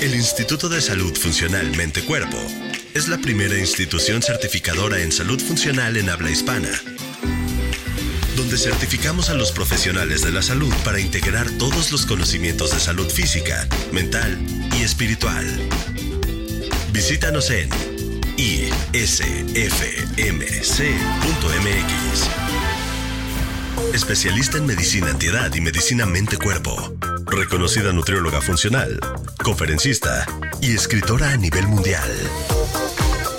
El Instituto de Salud Funcional Mente Cuerpo es la primera institución certificadora en salud funcional en habla hispana donde certificamos a los profesionales de la salud para integrar todos los conocimientos de salud física, mental y espiritual. Visítanos en isfmc.mx. Especialista en medicina antiedad y medicina mente-cuerpo. Reconocida nutrióloga funcional, conferencista y escritora a nivel mundial.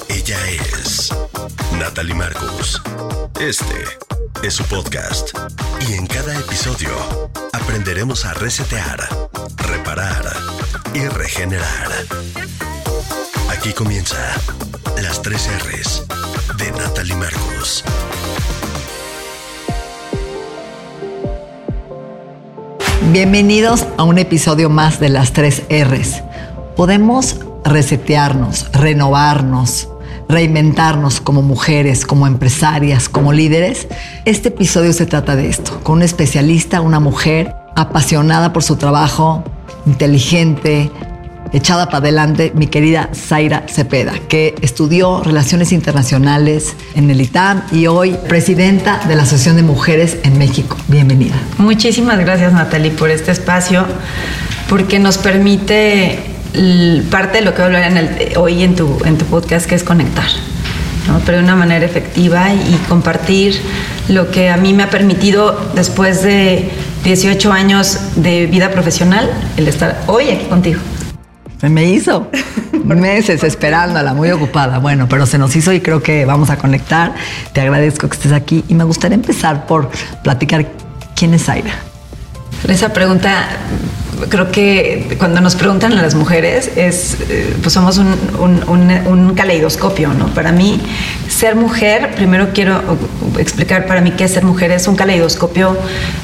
Ella es Natalie Marcus. Este es su podcast y en cada episodio aprenderemos a resetear, reparar y regenerar. Aquí comienza las tres R's de Natalie Marcos. Bienvenidos a un episodio más de las tres R's. Podemos resetearnos, renovarnos, reinventarnos como mujeres, como empresarias, como líderes, este episodio se trata de esto, con un especialista, una mujer apasionada por su trabajo, inteligente, echada para adelante, mi querida Zaira Cepeda, que estudió Relaciones Internacionales en el ITAM y hoy presidenta de la Asociación de Mujeres en México. Bienvenida. Muchísimas gracias Natalie por este espacio, porque nos permite parte de lo que voy a hablar hoy en tu, en tu podcast, que es conectar, pero de una manera efectiva y compartir lo que a mí me ha permitido después de 18 años de vida profesional, el estar hoy aquí contigo. Se me hizo meses esperándola, muy ocupada. Bueno, pero se nos hizo y creo que vamos a conectar. Te agradezco que estés aquí y me gustaría empezar por platicar quién es Zaira. Esa pregunta creo que cuando nos preguntan a las mujeres es, eh, pues somos un, un, caleidoscopio, ¿no? Para mí, ser mujer, primero quiero explicar para mí qué es ser mujer, es un caleidoscopio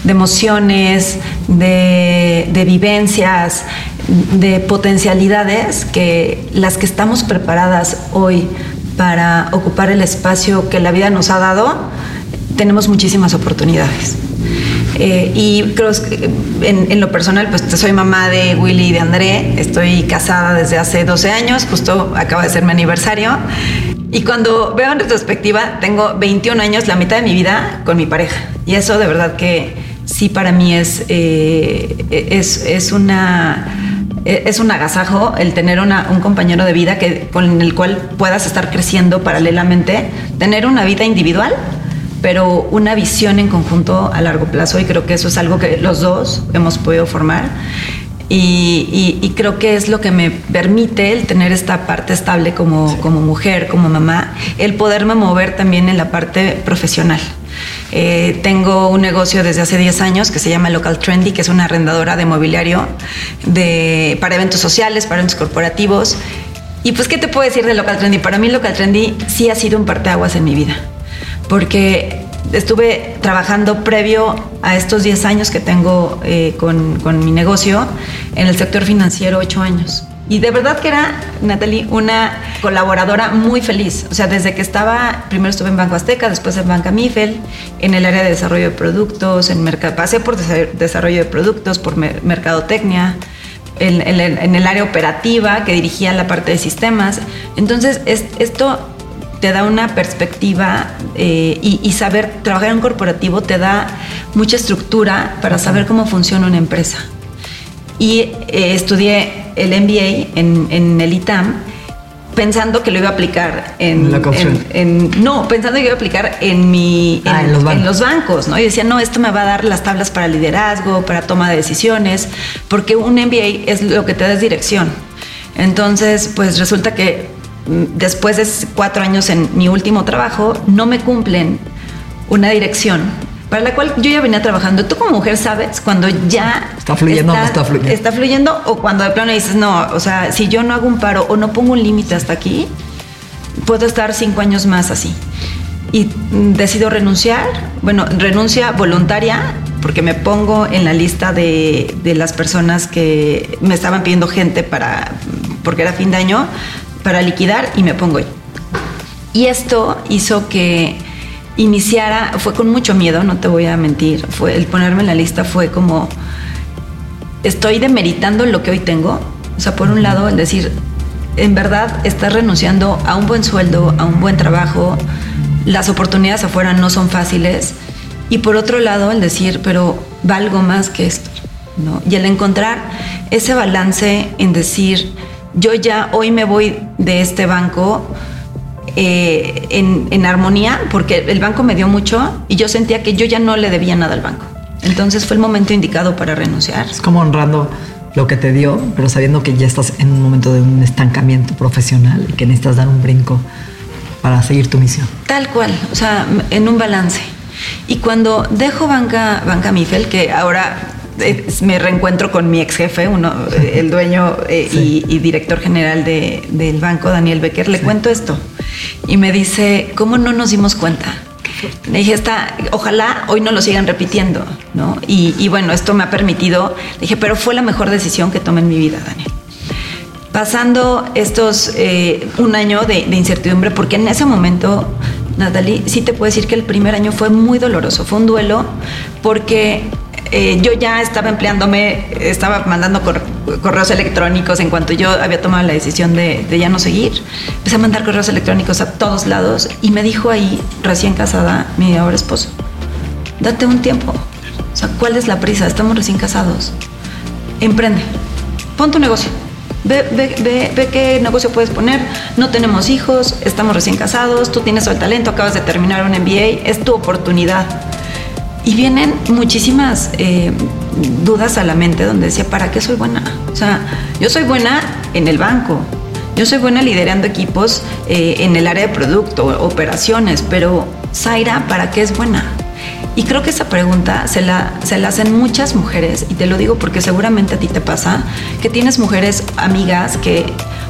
de emociones, de, de vivencias, de potencialidades que las que estamos preparadas hoy para ocupar el espacio que la vida nos ha dado, tenemos muchísimas oportunidades. Eh, y creo que en, lo personal, pues soy mamá de Willy y de André. Estoy casada desde hace 12 años, justo acaba de ser mi aniversario. Y cuando veo en retrospectiva, tengo 21 años, la mitad de mi vida con mi pareja. Y eso de verdad que sí para mí es, eh, es, es una es un agasajo el tener una, un compañero de vida que, con el cual puedas estar creciendo paralelamente, tener una vida individual pero una visión en conjunto a largo plazo y creo que eso es algo que los dos hemos podido formar. Y, creo que es lo que me permite el tener esta parte estable como, como mujer, como mamá, el poderme mover también en la parte profesional. Eh, tengo un negocio desde hace 10 años que se llama Local Trendy, que es una arrendadora de mobiliario de, para eventos sociales, para eventos corporativos. Y pues, ¿qué te puedo decir de Local Trendy? Para mí Local Trendy sí ha sido un parteaguas en mi vida porque estuve trabajando previo a estos 10 años que tengo eh, con, mi negocio en el sector financiero 8 años. Y de verdad que era, Natalie, una colaboradora muy feliz. O sea, desde que estaba, primero estuve en Banco Azteca, después en Banca Mifel, en el área de desarrollo de productos, en pasé por desarrollo de productos, por mercadotecnia, en, en, el área operativa que dirigía la parte de sistemas. Entonces, esto te da una perspectiva eh, y, saber trabajar en un corporativo te da mucha estructura para saber cómo funciona una empresa. Y eh, estudié el MBA en, el ITAM pensando que lo iba a aplicar en, no pensando que iba a aplicar en mi ah, en, los bancos. no y decía no esto me va a dar las tablas para liderazgo para toma de decisiones porque un MBA es lo que te da dirección entonces pues resulta que después de cuatro años en mi último trabajo, no me cumplen una dirección para la cual yo ya venía trabajando. Tú como mujer sabes cuando ya está fluyendo o no está fluyendo. Está fluyendo o cuando de plano dices, no, o sea, si yo no hago un paro o no pongo un límite hasta aquí, puedo estar cinco años más así. Y decido renunciar, bueno, renuncia voluntaria porque me pongo en la lista de, de las personas que me estaban pidiendo gente para, porque era fin de año, para liquidar y me pongo ahí. Y esto hizo que iniciara, fue con mucho miedo, no te voy a mentir, fue el ponerme en la lista fue como estoy demeritando lo que hoy tengo. O sea, por un lado, el decir, en verdad estás renunciando a un buen sueldo, a un buen trabajo, las oportunidades afuera no son fáciles. Y por otro lado, el decir, pero valgo más que esto. ¿no? Y el encontrar ese balance en decir, yo ya hoy me voy de este banco eh, en, en, armonía, porque el banco me dio mucho y yo sentía que yo ya no le debía nada al banco. Entonces fue el momento indicado para renunciar. Es como honrando lo que te dio, pero sabiendo que ya estás en un momento de un estancamiento profesional y que necesitas dar un brinco para seguir tu misión. Tal cual, o sea, en un balance. Y cuando dejo Banca, Banca Mifel, que ahora eh, me reencuentro con mi ex jefe, uno, eh, el dueño eh, sí. y, y, director general de, del banco, Daniel Becker, le sí. cuento esto. Y me dice, ¿cómo no nos dimos cuenta? Le dije, está, ojalá hoy no lo sigan repitiendo, ¿no? Y, y, bueno, esto me ha permitido, le dije, pero fue la mejor decisión que tomé en mi vida, Daniel. Pasando estos, eh, un año de, de, incertidumbre, porque en ese momento, Natalie, sí te puedo decir que el primer año fue muy doloroso, fue un duelo, porque eh, yo ya estaba empleándome, estaba mandando cor correos electrónicos en cuanto yo había tomado la decisión de, de, ya no seguir. Empecé a mandar correos electrónicos a todos lados y me dijo ahí, recién casada, mi ahora esposo, date un tiempo. O sea, ¿cuál es la prisa? Estamos recién casados. Emprende, pon tu negocio. Ve, ve, ve, ve, qué negocio puedes poner. No tenemos hijos, estamos recién casados, tú tienes el talento, acabas de terminar un MBA, es tu oportunidad. Y vienen muchísimas eh, dudas a la mente donde decía, ¿para qué soy buena? O sea, yo soy buena en el banco, yo soy buena liderando equipos eh, en el área de producto, operaciones, pero Zaira, ¿para qué es buena? Y creo que esa pregunta se la, se la hacen muchas mujeres, y te lo digo porque seguramente a ti te pasa, que tienes mujeres amigas que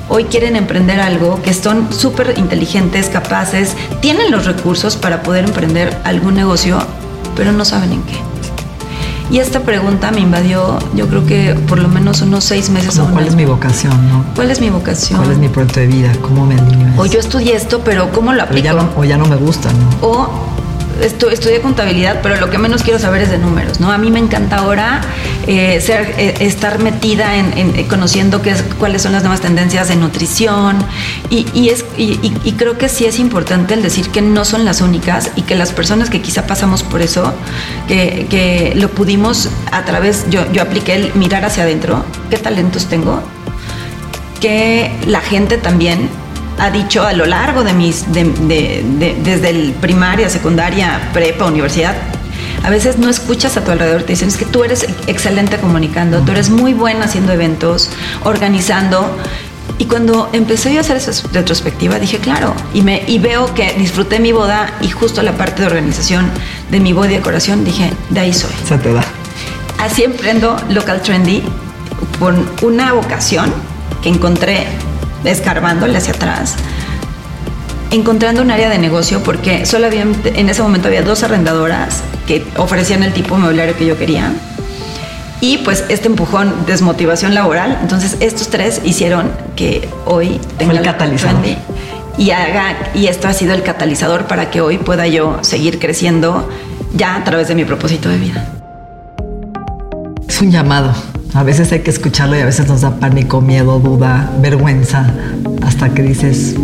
hoy quieren emprender algo, que son súper inteligentes, capaces, tienen los recursos para poder emprender algún negocio pero no saben en qué. Y esta pregunta me invadió, yo creo que por lo menos unos seis meses. Como, ¿Cuál es mi vocación? No? ¿Cuál es mi vocación? ¿Cuál es mi proyecto de vida? ¿Cómo me alineo? O yo estudié esto, pero ¿cómo lo aplico? Ya no, o ya no me gusta, ¿no? O estu contabilidad, pero lo que menos quiero saber es de números, ¿no? A mí me encanta ahora eh, ser, eh, estar metida en, en conociendo qué es, cuáles son las nuevas tendencias de nutrición y, creo que sí es importante el decir que no son las únicas y que las personas que quizá pasamos por eso, que, que lo pudimos a través, yo, yo apliqué el mirar hacia adentro, qué talentos tengo, que la gente también ha dicho a lo largo de mis, de, de, de, desde el primaria, secundaria, prepa, universidad, a veces no escuchas a tu alrededor, te dicen es que tú eres excelente comunicando, tú eres muy buena haciendo eventos, organizando. Y cuando empecé yo a hacer esa retrospectiva, dije, claro, y, me, y veo que disfruté mi boda y justo la parte de organización de mi boda y decoración, dije, de ahí soy. Se te da. Así emprendo Local Trendy con una vocación que encontré escarbándole hacia atrás, encontrando un área de negocio porque solo había, en ese momento había dos arrendadoras que ofrecían el tipo de mobiliario que yo quería. Y pues este empujón, desmotivación laboral, entonces estos tres hicieron que hoy tenga el catalizador. Y, haga, y esto ha sido el catalizador para que hoy pueda yo seguir creciendo ya a través de mi propósito de vida. Es un llamado, a veces hay que escucharlo y a veces nos da pánico, miedo, duda, vergüenza, hasta que dices,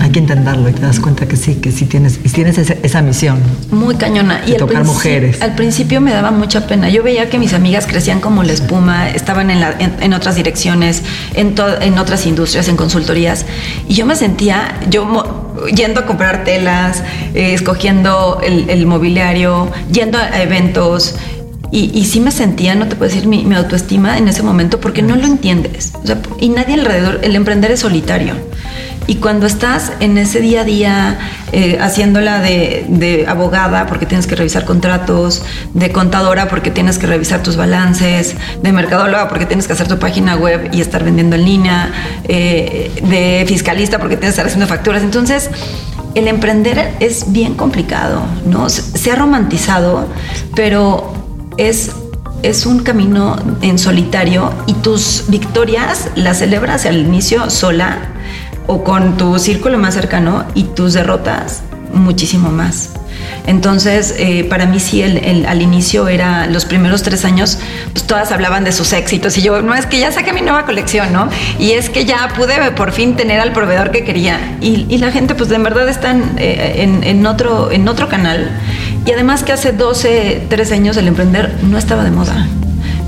hay que intentarlo y te das cuenta que sí, que sí tienes, y tienes esa, esa misión. Muy cañona. De y tocar mujeres. Al principio me daba mucha pena. Yo veía que mis amigas crecían como la espuma, estaban en, la, en, en otras direcciones, en, en otras industrias, en consultorías, y yo me sentía, yo yendo a comprar telas, eh, escogiendo el, el mobiliario, yendo a eventos, y, y, sí me sentía, no te puedo decir mi, mi, autoestima en ese momento porque no lo entiendes. O sea, y nadie alrededor, el emprender es solitario. Y cuando estás en ese día a día eh, haciéndola de, de, abogada porque tienes que revisar contratos, de contadora porque tienes que revisar tus balances, de mercadóloga porque tienes que hacer tu página web y estar vendiendo en línea, eh, de fiscalista porque tienes que estar haciendo facturas. Entonces, el emprender es bien complicado, ¿no? Se ha romantizado, pero es es un camino en solitario y tus victorias las celebras al inicio sola o con tu círculo más cercano y tus derrotas muchísimo más. Entonces, eh, para mí sí, el, al inicio era los primeros tres años, pues todas hablaban de sus éxitos y yo, no, es que ya saqué mi nueva colección, ¿no? Y es que ya pude por fin tener al proveedor que quería. Y, la gente, pues de verdad están eh, en, en, otro, en otro canal. Y además que hace 12, 13 años el emprender no estaba de moda.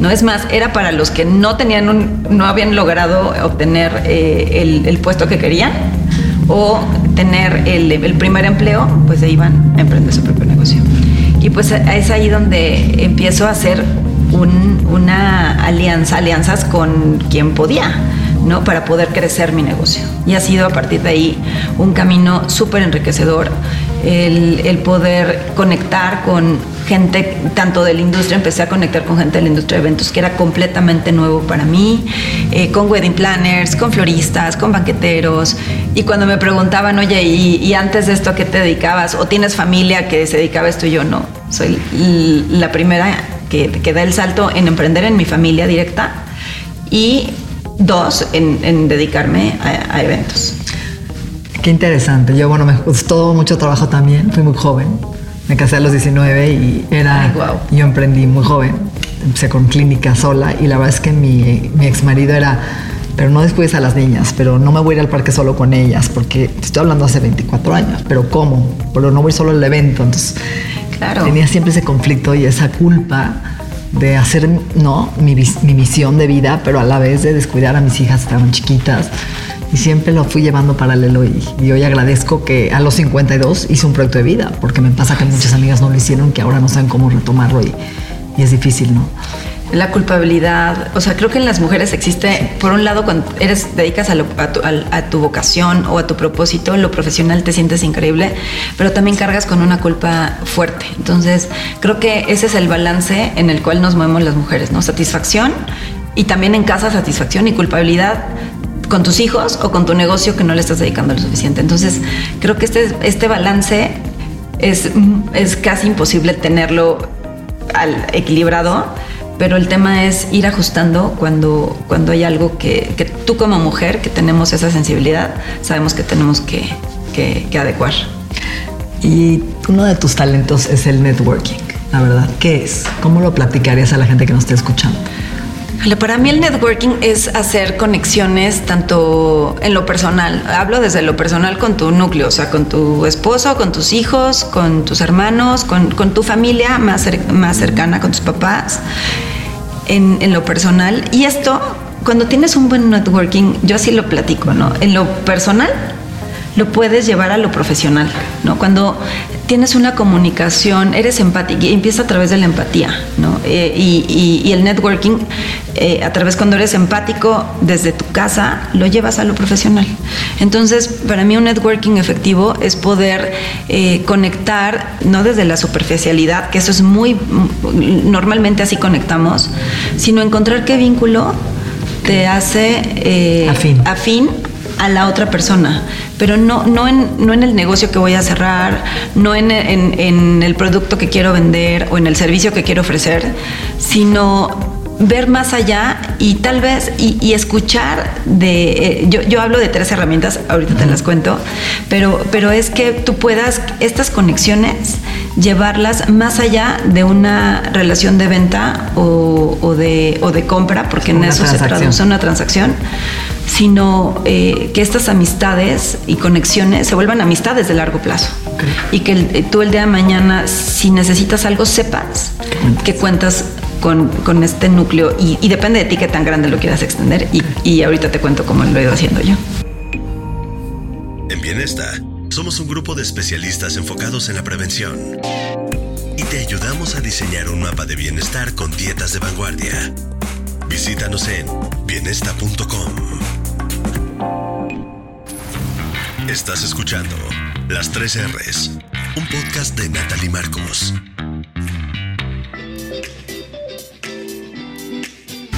No es más, era para los que no tenían un, no habían logrado obtener eh, el, el, puesto que querían o tener el, el, primer empleo, pues se iban a emprender su propio negocio. Y pues es ahí donde empiezo a hacer un, una alianza, alianzas con quien podía. ¿no? para poder crecer mi negocio. Y ha sido a partir de ahí un camino súper enriquecedor el, poder conectar con gente tanto de la industria, empecé a conectar con gente de la industria de eventos que era completamente nuevo para mí, eh, con wedding planners, con floristas, con banqueteros. Y cuando me preguntaban, oye, ¿y, antes de esto a qué te dedicabas? ¿O tienes familia que se dedicaba esto? Y yo no, soy la primera que, que da el salto en emprender en mi familia directa y dos, en, dedicarme a eventos. Qué interesante. Yo, bueno, me gustó mucho trabajo también. Fui muy joven. Me casé a los 19 y era. Yo emprendí muy joven. Empecé con clínica sola y la verdad es que mi, mi ex marido era. Pero no después a las niñas, pero no me voy a ir al parque solo con ellas, porque estoy hablando hace 24 años, pero ¿cómo? Pero no voy solo al evento, entonces claro. tenía siempre ese conflicto y esa culpa de hacer no mi, mi misión de vida, pero a la vez de descuidar a mis hijas, estaban chiquitas y siempre lo fui llevando paralelo y, hoy agradezco que a los 52 hice un proyecto de vida, porque me pasa que muchas amigas no lo hicieron, que ahora no saben cómo retomarlo y, es difícil, ¿no? La culpabilidad, o sea, creo que en las mujeres existe, por un lado, cuando eres, dedicas a, tu, vocación o a tu propósito, lo profesional te sientes increíble, pero también cargas con una culpa fuerte. Entonces, creo que ese es el balance en el cual nos movemos las mujeres, ¿no? Satisfacción y también en casa satisfacción y culpabilidad con tus hijos o con tu negocio que no le estás dedicando lo suficiente. Entonces, creo que este, este balance es, es casi imposible tenerlo equilibrado, pero el tema es ir ajustando cuando, cuando hay algo que, que tú como mujer, que tenemos esa sensibilidad, sabemos que tenemos que, que, que adecuar. Y uno de tus talentos es el networking, la verdad. ¿Qué es? ¿Cómo lo platicarías a la gente que nos esté escuchando? Para mí el networking es hacer conexiones tanto en lo personal, hablo desde lo personal con tu núcleo, o sea, con tu esposo, con tus hijos, con tus hermanos, con, tu familia más, más cercana, con tus papás, en, en lo personal. Y esto, cuando tienes un buen networking, yo así lo platico, ¿no? En lo personal, lo puedes llevar a lo profesional, ¿no? Cuando tienes una comunicación, eres empático y empieza a través de la empatía, ¿no? Eh, y, el networking, eh, a través cuando eres empático desde tu casa, lo llevas a lo profesional. Entonces, para mí un networking efectivo es poder eh, conectar, no desde la superficialidad, que eso es muy, normalmente así conectamos, sino encontrar qué vínculo te hace afín. afín a la otra persona, pero no, no, en, no en el negocio que voy a cerrar, no en, en, el producto que quiero vender o en el servicio que quiero ofrecer, sino ver más allá y tal vez y, escuchar de eh, yo, yo, hablo de tres herramientas ahorita te las cuento pero pero es que tú puedas estas conexiones llevarlas más allá de una relación de venta o, o de, o de compra porque en eso se traduce una transacción sino eh, que estas amistades y conexiones se vuelvan amistades de largo plazo. Y que eh, tú el día de mañana, si necesitas algo, sepas que cuentas con, este núcleo y, depende de ti qué tan grande lo quieras extender. Y, y ahorita te cuento cómo lo he ido haciendo yo. En Bienesta, somos un grupo de especialistas enfocados en la prevención. Y te ayudamos a diseñar un mapa de bienestar con dietas de vanguardia. Visítanos en bienesta.com. Estás escuchando Las 3 R's, un podcast de Natalie Marcos.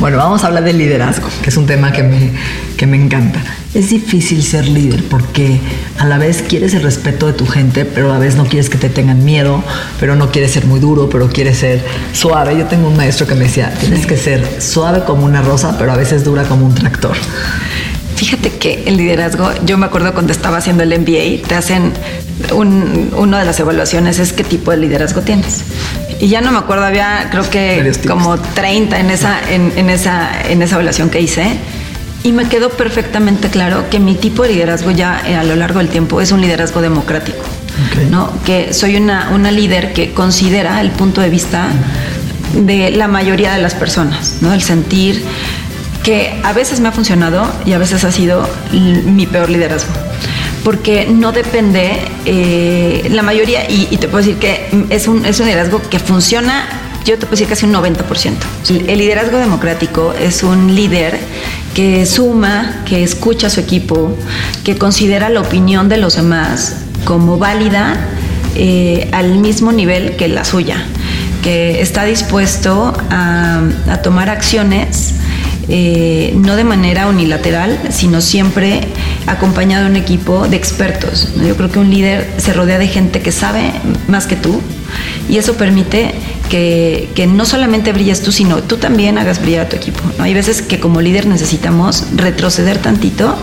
Bueno, vamos a hablar del liderazgo, que es un tema que me, que me encanta. Es difícil ser líder porque a la vez quieres el respeto de tu gente, pero a la vez no quieres que te tengan miedo, pero no quieres ser muy duro, pero quieres ser suave. Yo tengo un maestro que me decía, tienes que ser suave como una rosa, pero a veces dura como un tractor. Fíjate que el liderazgo, yo me acuerdo cuando estaba haciendo el MBA, te hacen un, una de las evaluaciones es qué tipo de liderazgo tienes. Y ya no me acuerdo, había creo que como 30 en esa, en, esa, en esa evaluación que hice. Y me quedó perfectamente claro que mi tipo de liderazgo ya eh, a lo largo del tiempo es un liderazgo democrático. ¿no? Que soy una, una líder que considera el punto de vista de la mayoría de las personas, ¿no? El sentir que a veces me ha funcionado y a veces ha sido mi peor liderazgo porque no depende eh, la mayoría, y, te puedo decir que es un, es un liderazgo que funciona, yo te puedo decir casi un 90%. El liderazgo democrático es un líder que suma, que escucha a su equipo, que considera la opinión de los demás como válida eh, al mismo nivel que la suya, que está dispuesto a, a tomar acciones eh, no de manera unilateral, sino siempre acompañado de un equipo de expertos. Yo creo que un líder se rodea de gente que sabe más que tú y eso permite que, no solamente brilles tú, sino tú también hagas brillar a tu equipo. Hay veces que como líder necesitamos retroceder tantito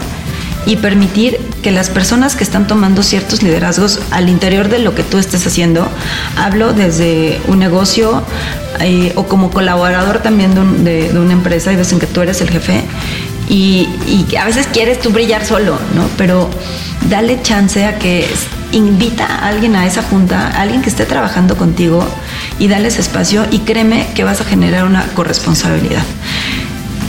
y permitir que las personas que están tomando ciertos liderazgos al interior de lo que tú estés haciendo, hablo desde un negocio eh, o como colaborador también de, una empresa, hay veces en que tú eres el jefe y, y, a veces quieres tú brillar solo, ¿no? Pero dale chance a que invita a alguien a esa junta, alguien que esté trabajando contigo y dale espacio y créeme que vas a generar una corresponsabilidad.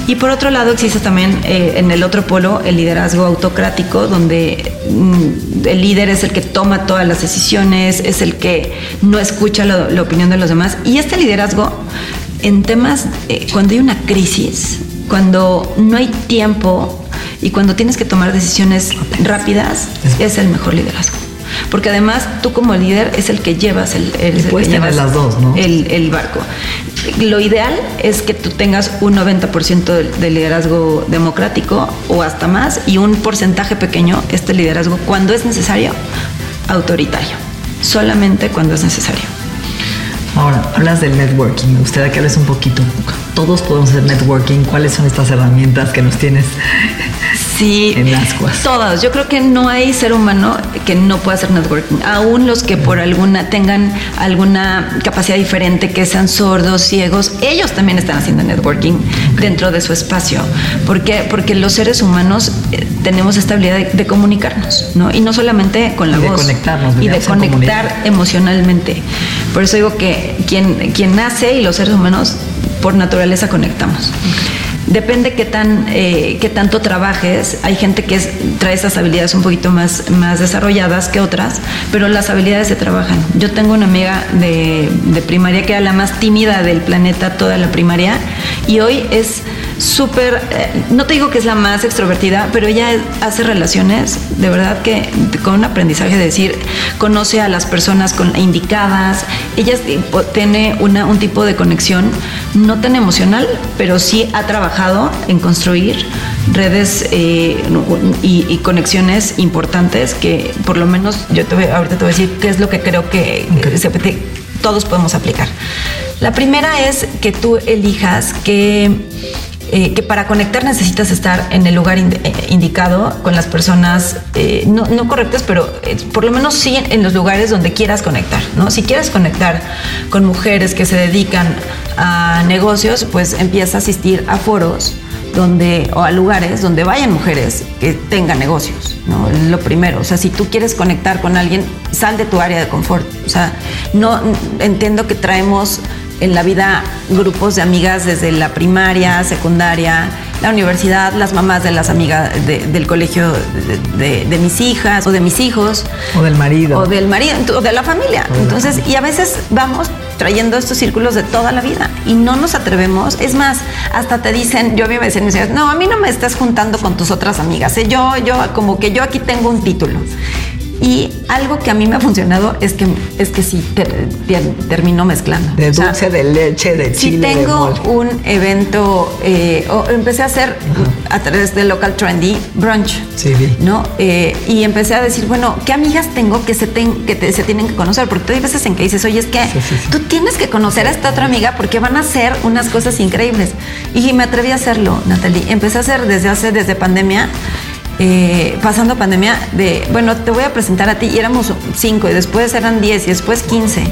Y por otro lado existe también eh, en el otro polo el liderazgo autocrático, donde mm, el líder es el que toma todas las decisiones, es el que no escucha la opinión de los demás. Y este liderazgo en temas, eh, cuando hay una crisis, cuando no hay tiempo y cuando tienes que tomar decisiones rápidas, es el mejor liderazgo. Porque además tú como líder es el que llevas el, el, las dos, ¿no? el, barco. Lo ideal es que tú tengas un 90% de, liderazgo democrático o hasta más y un porcentaje pequeño este liderazgo cuando es necesario autoritario. Solamente cuando es necesario. Ahora, hablas del networking. Me gustaría que hables un poquito. Todos podemos hacer networking. ¿Cuáles son estas herramientas que nos tienes Sí, en ascuas. Todas. Yo creo que no hay ser humano que no pueda hacer networking. Aún los que por alguna tengan alguna capacidad diferente, que sean sordos, ciegos, ellos también están haciendo networking dentro de su espacio. ¿Por qué? Porque los seres humanos eh, tenemos esta habilidad de, comunicarnos, ¿no? Y no solamente con la y voz. De conectarnos. Y de conectar emocionalmente. Por eso digo que quien, quien nace y los seres humanos por naturaleza conectamos. Depende qué tan eh, qué tanto trabajes. Hay gente que trae esas habilidades un poquito más, más desarrolladas que otras, pero las habilidades se trabajan. Yo tengo una amiga de, de primaria que era la más tímida del planeta toda la primaria y hoy es súper, eh, no te digo que es la más extrovertida, pero ella hace relaciones de verdad que con un aprendizaje de decir, conoce a las personas con, indicadas, ella tiene una, un tipo de conexión no tan emocional, pero sí ha trabajado en construir redes eh, y, conexiones importantes que por lo menos yo te voy, ahorita te voy a decir qué es lo que creo que todos podemos aplicar. La primera es que tú elijas que eh, que para conectar necesitas estar en el lugar eh, indicado con las personas, eh, no, correctas, pero por lo menos sí en, los lugares donde quieras conectar, ¿no? Si quieres conectar con mujeres que se dedican a negocios, pues empieza a asistir a foros donde o a lugares donde vayan mujeres que tengan negocios, ¿no? Lo primero, o sea, si tú quieres conectar con alguien, sal de tu área de confort. O sea, no entiendo que traemos en la vida grupos de amigas desde la primaria, secundaria, la universidad, las mamás de las amigas del colegio de, mis hijas o de mis hijos. O del marido. O del marido, o de la familia. Entonces, y a veces vamos trayendo estos círculos de toda la vida y no nos atrevemos. Es más, hasta te dicen, yo a mí me decían, no, a mí no me estás juntando con tus otras amigas. ¿eh? Yo, yo, como que yo aquí tengo un título. Y algo que a mí me ha funcionado es que, es que sí termino mezclando. De dulce, de leche, de chile. Si tengo un evento, eh, o empecé a hacer a través de Local Trendy brunch. Sí, ¿No? Eh, y empecé a decir, bueno, ¿qué amigas tengo que se, que se tienen que conocer? Porque hay veces en que dices, oye, es que tú tienes que conocer a esta otra amiga porque van a hacer unas cosas increíbles. Y me atreví a hacerlo, Natalie. Empecé a hacer desde hace, desde pandemia eh, pasando pandemia, de, bueno, te voy a presentar a ti, y éramos cinco, y después eran diez, y después quince.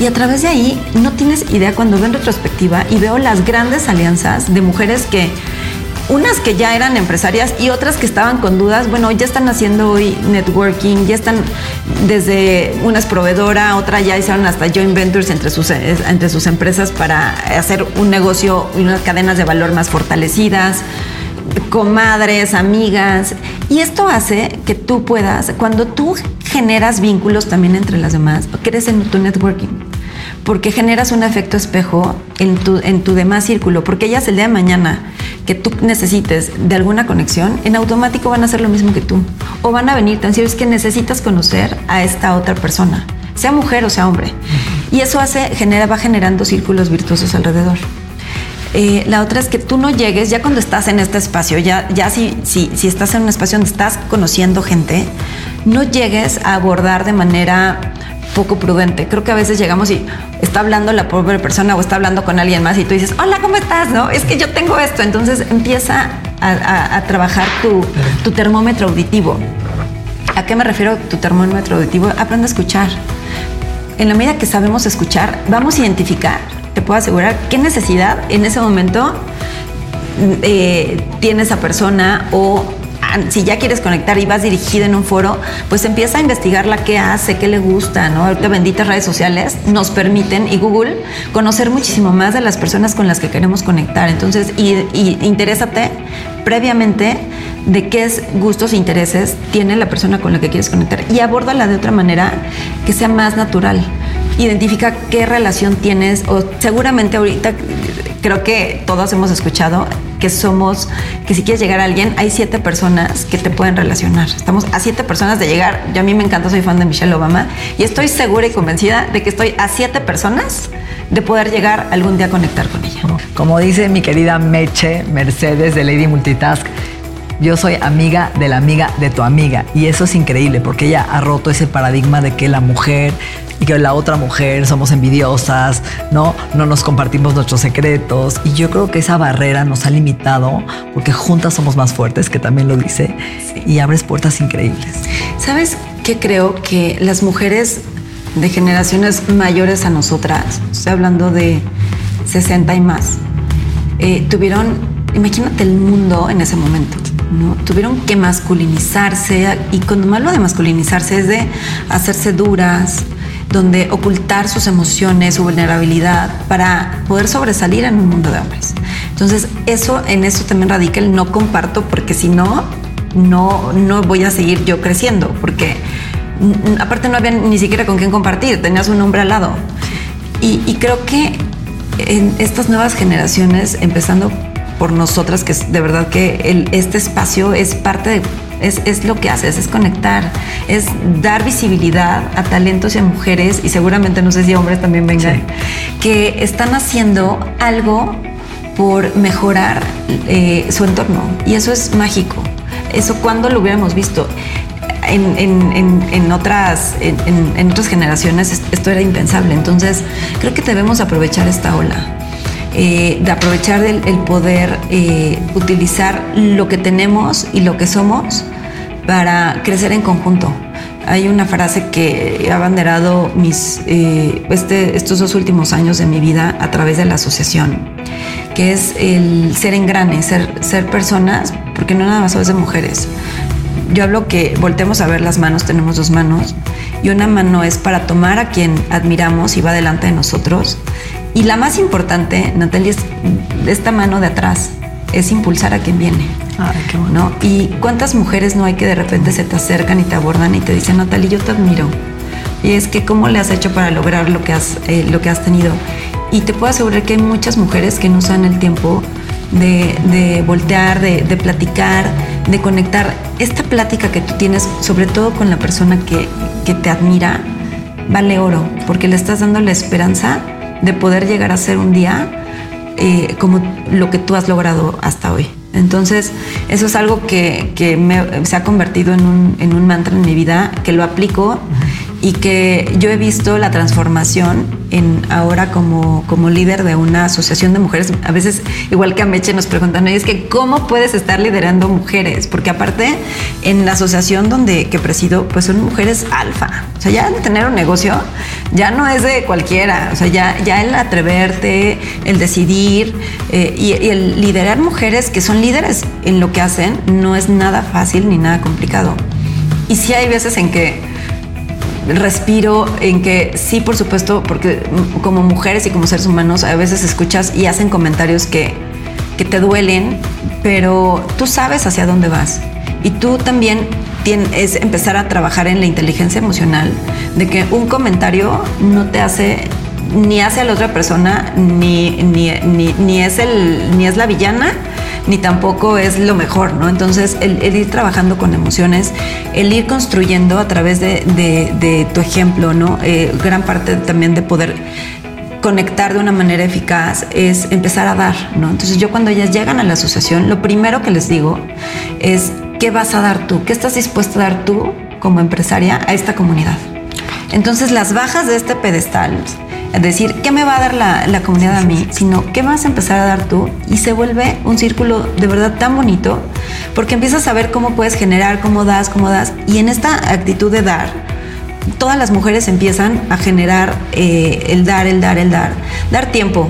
Y a través de ahí, no tienes idea cuando veo en retrospectiva y veo las grandes alianzas de mujeres que unas que ya eran empresarias y otras que estaban con dudas, bueno, ya están haciendo hoy networking, ya están desde una es proveedora, otra ya hicieron hasta joint ventures entre sus, entre sus empresas para hacer un negocio y unas cadenas de valor más fortalecidas comadres, amigas. Y esto hace que tú puedas, cuando tú generas vínculos también entre las demás, crees en tu networking. Porque generas un efecto espejo en tu, en tu demás círculo. Porque ellas el día de mañana que tú necesites de alguna conexión, en automático van a hacer lo mismo que tú. O van a venir tan es que necesitas conocer a esta otra persona, sea mujer o sea hombre. Y eso hace, genera, va generando círculos virtuosos alrededor. Eh, la otra es que tú no llegues, ya cuando estás en este espacio, ya, ya si, si, si estás en un espacio donde estás conociendo gente, no llegues a abordar de manera poco prudente. Creo que a veces llegamos y está hablando la pobre persona o está hablando con alguien más y tú dices, hola, ¿cómo estás? No, es que yo tengo esto. Entonces empieza a, trabajar tu, tu, termómetro auditivo. ¿A qué me refiero tu termómetro auditivo? Aprende a escuchar. En la medida que sabemos escuchar, vamos a identificar te puedo asegurar qué necesidad en ese momento eh, tiene esa persona o ah, si ya quieres conectar y vas dirigido en un foro, pues empieza a investigar la que hace, qué le gusta, ¿no? Ahorita benditas redes sociales nos permiten y Google conocer muchísimo más de las personas con las que queremos conectar. Entonces, y, y interésate previamente de qué gustos e intereses tiene la persona con la que quieres conectar y abórdala de otra manera que sea más natural identifica qué relación tienes o seguramente ahorita creo que todos hemos escuchado que somos, que si quieres llegar a alguien, hay siete personas que te pueden relacionar. Estamos a siete personas de llegar. Yo a mí me encanta, soy fan de Michelle Obama y estoy segura y convencida de que estoy a siete personas de poder llegar algún día a conectar con ella. Como dice mi querida Meche Mercedes de Lady Multitask, yo soy amiga de la amiga de tu amiga. Y eso es increíble porque ella ha roto ese paradigma de que la mujer y que la otra mujer somos envidiosas, ¿no? No nos compartimos nuestros secretos. Y yo creo que esa barrera nos ha limitado porque juntas somos más fuertes, que también lo dice, y abres puertas increíbles. ¿Sabes qué creo? Que las mujeres de generaciones mayores a nosotras, estoy hablando de 60 y más, eh, tuvieron, imagínate el mundo en ese momento. ¿no? Tuvieron que masculinizarse y cuando malo de masculinizarse es de hacerse duras, donde ocultar sus emociones, su vulnerabilidad para poder sobresalir en un mundo de hombres. Entonces, eso en eso también radica el no comparto porque si no no no voy a seguir yo creciendo porque aparte no había ni siquiera con quién compartir, tenías un hombre al lado. Y, creo que en estas nuevas generaciones, empezando por nosotras, que de verdad que este espacio es parte de es, lo que haces, es conectar, es dar visibilidad a talentos y a mujeres, y seguramente no sé si hombres también vengan, que están haciendo algo por mejorar eh, su entorno. Y eso es mágico. Eso cuando lo hubiéramos visto. En, otras, en, otras generaciones esto era impensable. Entonces, creo que debemos aprovechar esta ola. Eh, de aprovechar el, poder eh, utilizar lo que tenemos y lo que somos para crecer en conjunto. Hay una frase que he abanderado mis, eh, este, estos dos últimos años de mi vida a través de la asociación, que es el ser engrane, ser, ser personas, porque no nada más es de mujeres. Yo hablo que voltemos a ver las manos, tenemos dos manos, y una mano es para tomar a quien admiramos y va delante de nosotros. Y la más importante, Natalia, es esta mano de atrás, es impulsar a quien viene. ¿no? Y cuántas mujeres no hay que de repente se te acercan y te abordan y te dicen, Natalie, yo te admiro Y es que cómo le has hecho para lograr lo que has, eh, lo que has tenido. Y te puedo asegurar que hay muchas mujeres que no usan el tiempo de, voltear, de, platicar, de conectar. Esta plática que tú tienes, sobre todo con la persona que, te admira, vale oro, porque le estás dando la esperanza de poder llegar a ser un día eh, como lo que tú has logrado hasta hoy. Entonces, eso es algo que, se ha convertido en un, en un, mantra en mi vida, que lo aplico y que yo he visto la transformación en ahora como, como líder de una asociación de mujeres. A veces, igual que a Meche, nos preguntan, es que ¿cómo puedes estar liderando mujeres? Porque aparte, en la asociación donde que presido, pues son mujeres alfa. Sea, ya el tener un negocio ya no es de cualquiera. O sea, ya, ya el atreverte, el decidir eh, y, y el liderar mujeres que son líderes en lo que hacen no es nada fácil ni nada complicado. Y sí hay veces en que respiro en que sí, por supuesto, porque como mujeres y como seres humanos a veces escuchas y hacen comentarios que, que te duelen, pero tú sabes hacia dónde vas. Y tú también es empezar a trabajar en la inteligencia emocional, de que un comentario no te hace ni hace a la otra persona, ni, ni, ni, es, el, ni es la villana, ni tampoco es lo mejor, ¿no? Entonces, el, ir trabajando con emociones, el ir construyendo a través de, tu ejemplo, ¿no? Eh, gran parte también de poder conectar de una manera eficaz es empezar a dar, ¿no? Entonces yo cuando ellas llegan a la asociación, lo primero que les digo es, ¿qué vas a dar tú? ¿Qué estás dispuesta a dar tú como empresaria a esta comunidad? Entonces las bajas de este pedestal decir, ¿qué me va a dar la, comunidad a mí? Sino, ¿qué vas a empezar a dar tú? Y se vuelve un círculo de verdad tan bonito, porque empiezas a ver cómo puedes generar, cómo das, cómo das. Y en esta actitud de dar, todas las mujeres empiezan a generar eh, el dar, el dar, el dar. Dar tiempo,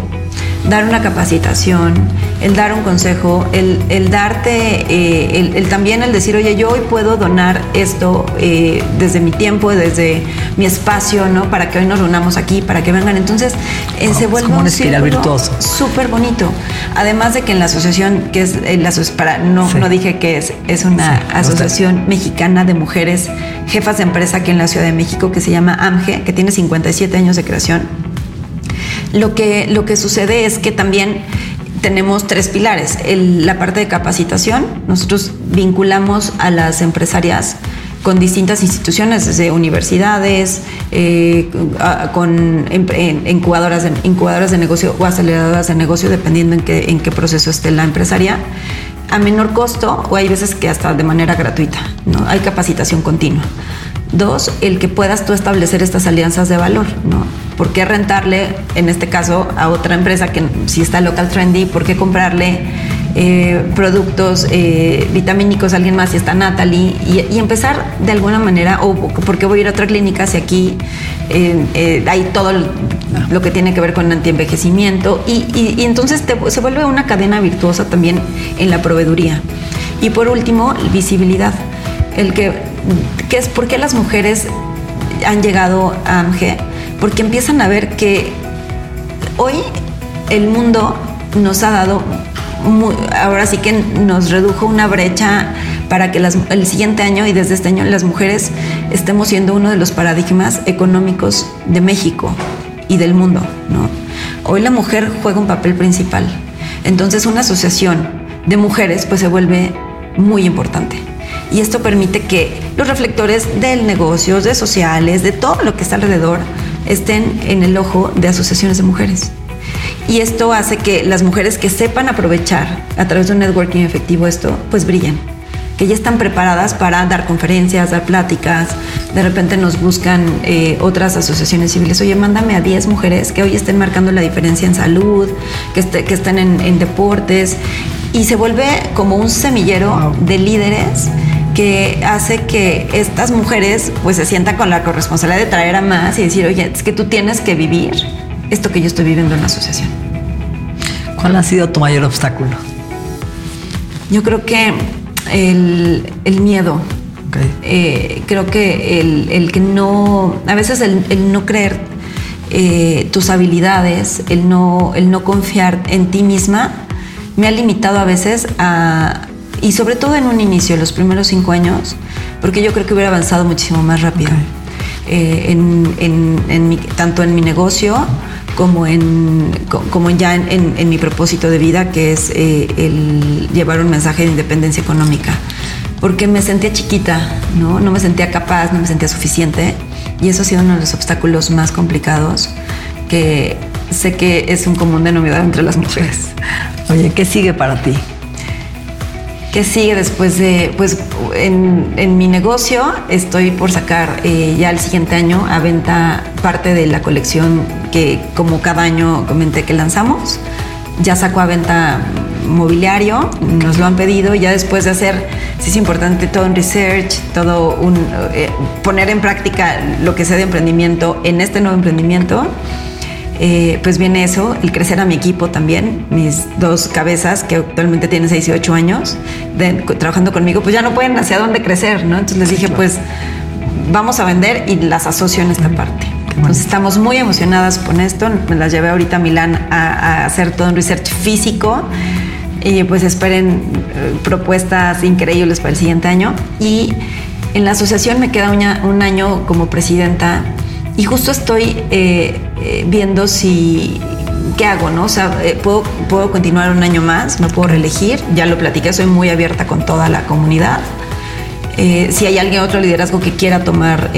dar una capacitación, el dar un consejo, el, darte, eh, el, también el decir, oye, yo hoy puedo donar esto eh, desde mi tiempo, desde mi espacio, ¿no? Para que hoy nos reunamos aquí, para que vengan. Entonces, eh, se vuelve un, un virtuoso. Súper bonito. Además de que en la asociación, que es la para, no, no dije que es, es una asociación mexicana de mujeres jefas de empresa aquí en la Ciudad de México que se llama AMGE, que tiene 57 años de creación lo que, lo que sucede es que también tenemos tres pilares. la parte de capacitación, nosotros vinculamos a las empresarias con distintas instituciones, desde universidades, eh, con incubadoras de, incubadoras de negocio o aceleradoras de negocio, dependiendo en qué, en qué proceso esté la empresaria, a menor costo o hay veces que hasta de manera gratuita. ¿no? Hay capacitación continua. Dos, el que puedas tú establecer estas alianzas de valor, ¿no? ¿Por qué rentarle, en este caso, a otra empresa que si está local trendy, por qué comprarle eh, productos eh, vitamínicos a alguien más si está Natalie y, empezar de alguna manera, o por qué voy a ir a otra clínica si aquí eh, hay todo lo que tiene que ver con antienvejecimiento y, y, entonces se vuelve una cadena virtuosa también en la proveeduría. Y por último, visibilidad. El que ¿Qué es por qué las mujeres han llegado a AMGE? Porque empiezan a ver que hoy el mundo nos ha dado, ahora sí que nos redujo una brecha para que el siguiente año y desde este año las mujeres estemos siendo uno de los paradigmas económicos de México y del mundo. Hoy la mujer juega un papel principal. Entonces una asociación de mujeres pues se vuelve muy importante y esto permite que los reflectores del negocio, de sociales, de todo lo que está alrededor, estén en el ojo de asociaciones de mujeres. Y esto hace que las mujeres que sepan aprovechar a través de un networking efectivo esto, pues brillen. Que ya están preparadas para dar conferencias, dar pláticas. De repente nos buscan eh, otras asociaciones civiles. Oye, mándame a 10 mujeres que hoy estén marcando la diferencia en salud, que, que estén en, deportes. Y se vuelve como un semillero de líderes que hace que estas mujeres pues se sientan con la corresponsabilidad de traer a más y decir, oye, es que tú tienes que vivir esto que yo estoy viviendo en la asociación. ¿Cuál ha sido tu mayor obstáculo? Yo creo que el, miedo. Eh, creo que el, que no, a veces el, no creer eh, tus habilidades, el no, el no confiar en ti misma, me ha limitado a veces a, y sobre todo en un inicio, los primeros cinco años, porque yo creo que hubiera avanzado muchísimo más rápido. eh, en, tanto en mi negocio como en como ya en, mi propósito de vida, que es eh, el llevar un mensaje de independencia económica. Porque me sentía chiquita, ¿no? No me sentía capaz, no me sentía suficiente. Y eso ha sido uno de los obstáculos más complicados que sé que es un común denominador entre las mujeres. Oye, ¿qué sigue para ti? ¿Qué sigue después de, pues en, mi negocio estoy por sacar eh, ya el siguiente año a venta parte de la colección que como cada año comenté que lanzamos. Ya saco a venta mobiliario, nos lo han pedido, ya después de hacer, sí es importante, todo un research, todo un, eh, poner en práctica lo que sea de emprendimiento en este nuevo emprendimiento eh, pues viene eso, el crecer a mi equipo también, mis dos cabezas que actualmente tienen 6 y 8 años trabajando conmigo, pues ya no pueden hacia dónde crecer, ¿no? Entonces les dije, pues vamos a vender y las asocio en esta parte. Entonces estamos muy emocionadas con esto, me las llevé ahorita a Milán a, hacer todo un research físico y pues esperen eh, propuestas increíbles para el siguiente año. Y en la asociación me queda un año como presidenta y justo estoy eh, eh, viendo si qué hago, ¿no? O sea, eh, ¿puedo, puedo continuar un año más, me puedo reelegir, ya lo platiqué, soy muy abierta con toda la comunidad. si hay alguien otro liderazgo que quiera tomar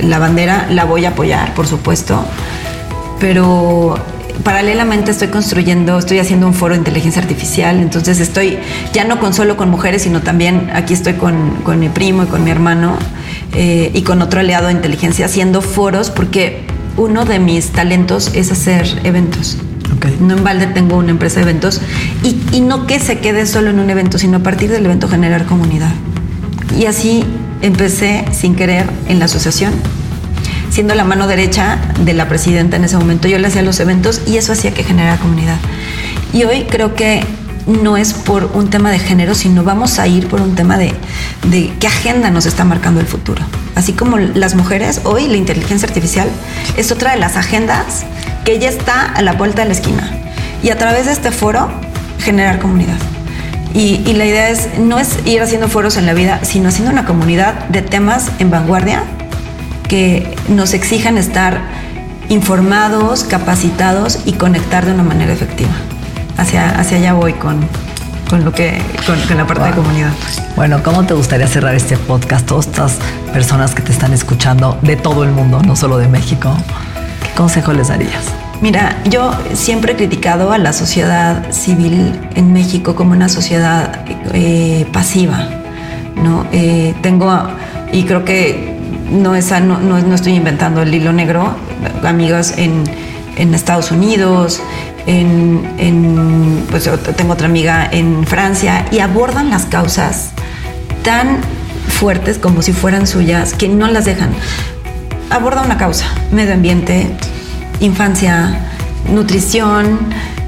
la bandera, la voy a apoyar, por supuesto. Pero paralelamente estoy construyendo, estoy haciendo un foro de inteligencia artificial, entonces estoy ya no con solo con mujeres, sino también aquí estoy con, con mi primo y con mi hermano eh, y con otro aliado de inteligencia haciendo foros porque uno de mis talentos es hacer eventos. No en balde tengo una empresa de eventos y, y, no que se quede solo en un evento, sino a partir del evento generar comunidad. Y así empecé sin querer en la asociación, siendo la mano derecha de la presidenta en ese momento. Yo le hacía los eventos y eso hacía que generara comunidad. Y hoy creo que no es por un tema de género, sino vamos a ir por un tema de, qué agenda nos está marcando el futuro. Así como las mujeres, hoy la inteligencia artificial es otra de las agendas que ya está a la vuelta de la esquina. Y a través de este foro, generar comunidad. Y, y, la idea es, no es ir haciendo foros en la vida, sino haciendo una comunidad de temas en vanguardia que nos exijan estar informados, capacitados y conectar de una manera efectiva hacia, hacia allá voy con, con lo que, con, la parte de comunidad. Bueno, ¿cómo te gustaría cerrar este podcast? Todas estas personas que te están escuchando de todo el mundo, no solo de México, ¿qué consejo les darías? Mira, yo siempre he criticado a la sociedad civil en México como una sociedad eh, pasiva, ¿no? Eh, tengo, y creo que no, es, no, no, estoy inventando el hilo negro, amigos en, en Estados Unidos, en, pues tengo otra amiga en Francia y abordan las causas tan fuertes como si fueran suyas que no las dejan. Aborda una causa, medio ambiente, infancia, nutrición,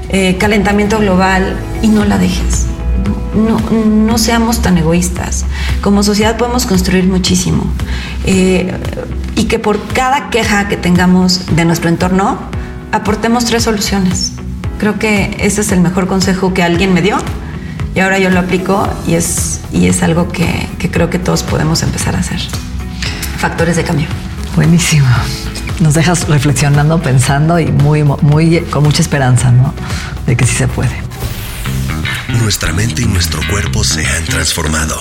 eh, calentamiento global y no la dejes. No, no, seamos tan egoístas. Como sociedad podemos construir muchísimo. Eh, y que por cada queja que tengamos de nuestro entorno, aportemos tres soluciones. Creo que ese es el mejor consejo que alguien me dio y ahora yo lo aplico y es, y es algo que, creo que todos podemos empezar a hacer. Factores de cambio. Buenísimo. Nos dejas reflexionando, pensando y muy, muy, con mucha esperanza, ¿no? De que sí se puede. Nuestra mente y nuestro cuerpo se han transformado.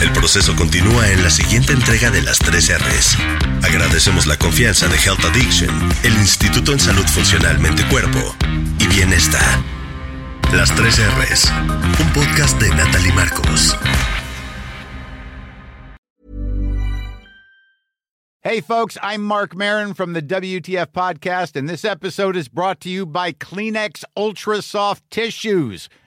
El proceso continúa en la siguiente entrega de las 3 R's. Agradecemos la confianza de Health Addiction, el Instituto en Salud Funcional Mente Cuerpo y Bienestar. Las 3 R's, un podcast de Natalie Marcos. Hey folks, I'm Mark Marin from the WTF podcast and this episode is brought to you by Kleenex Ultra Soft Tissues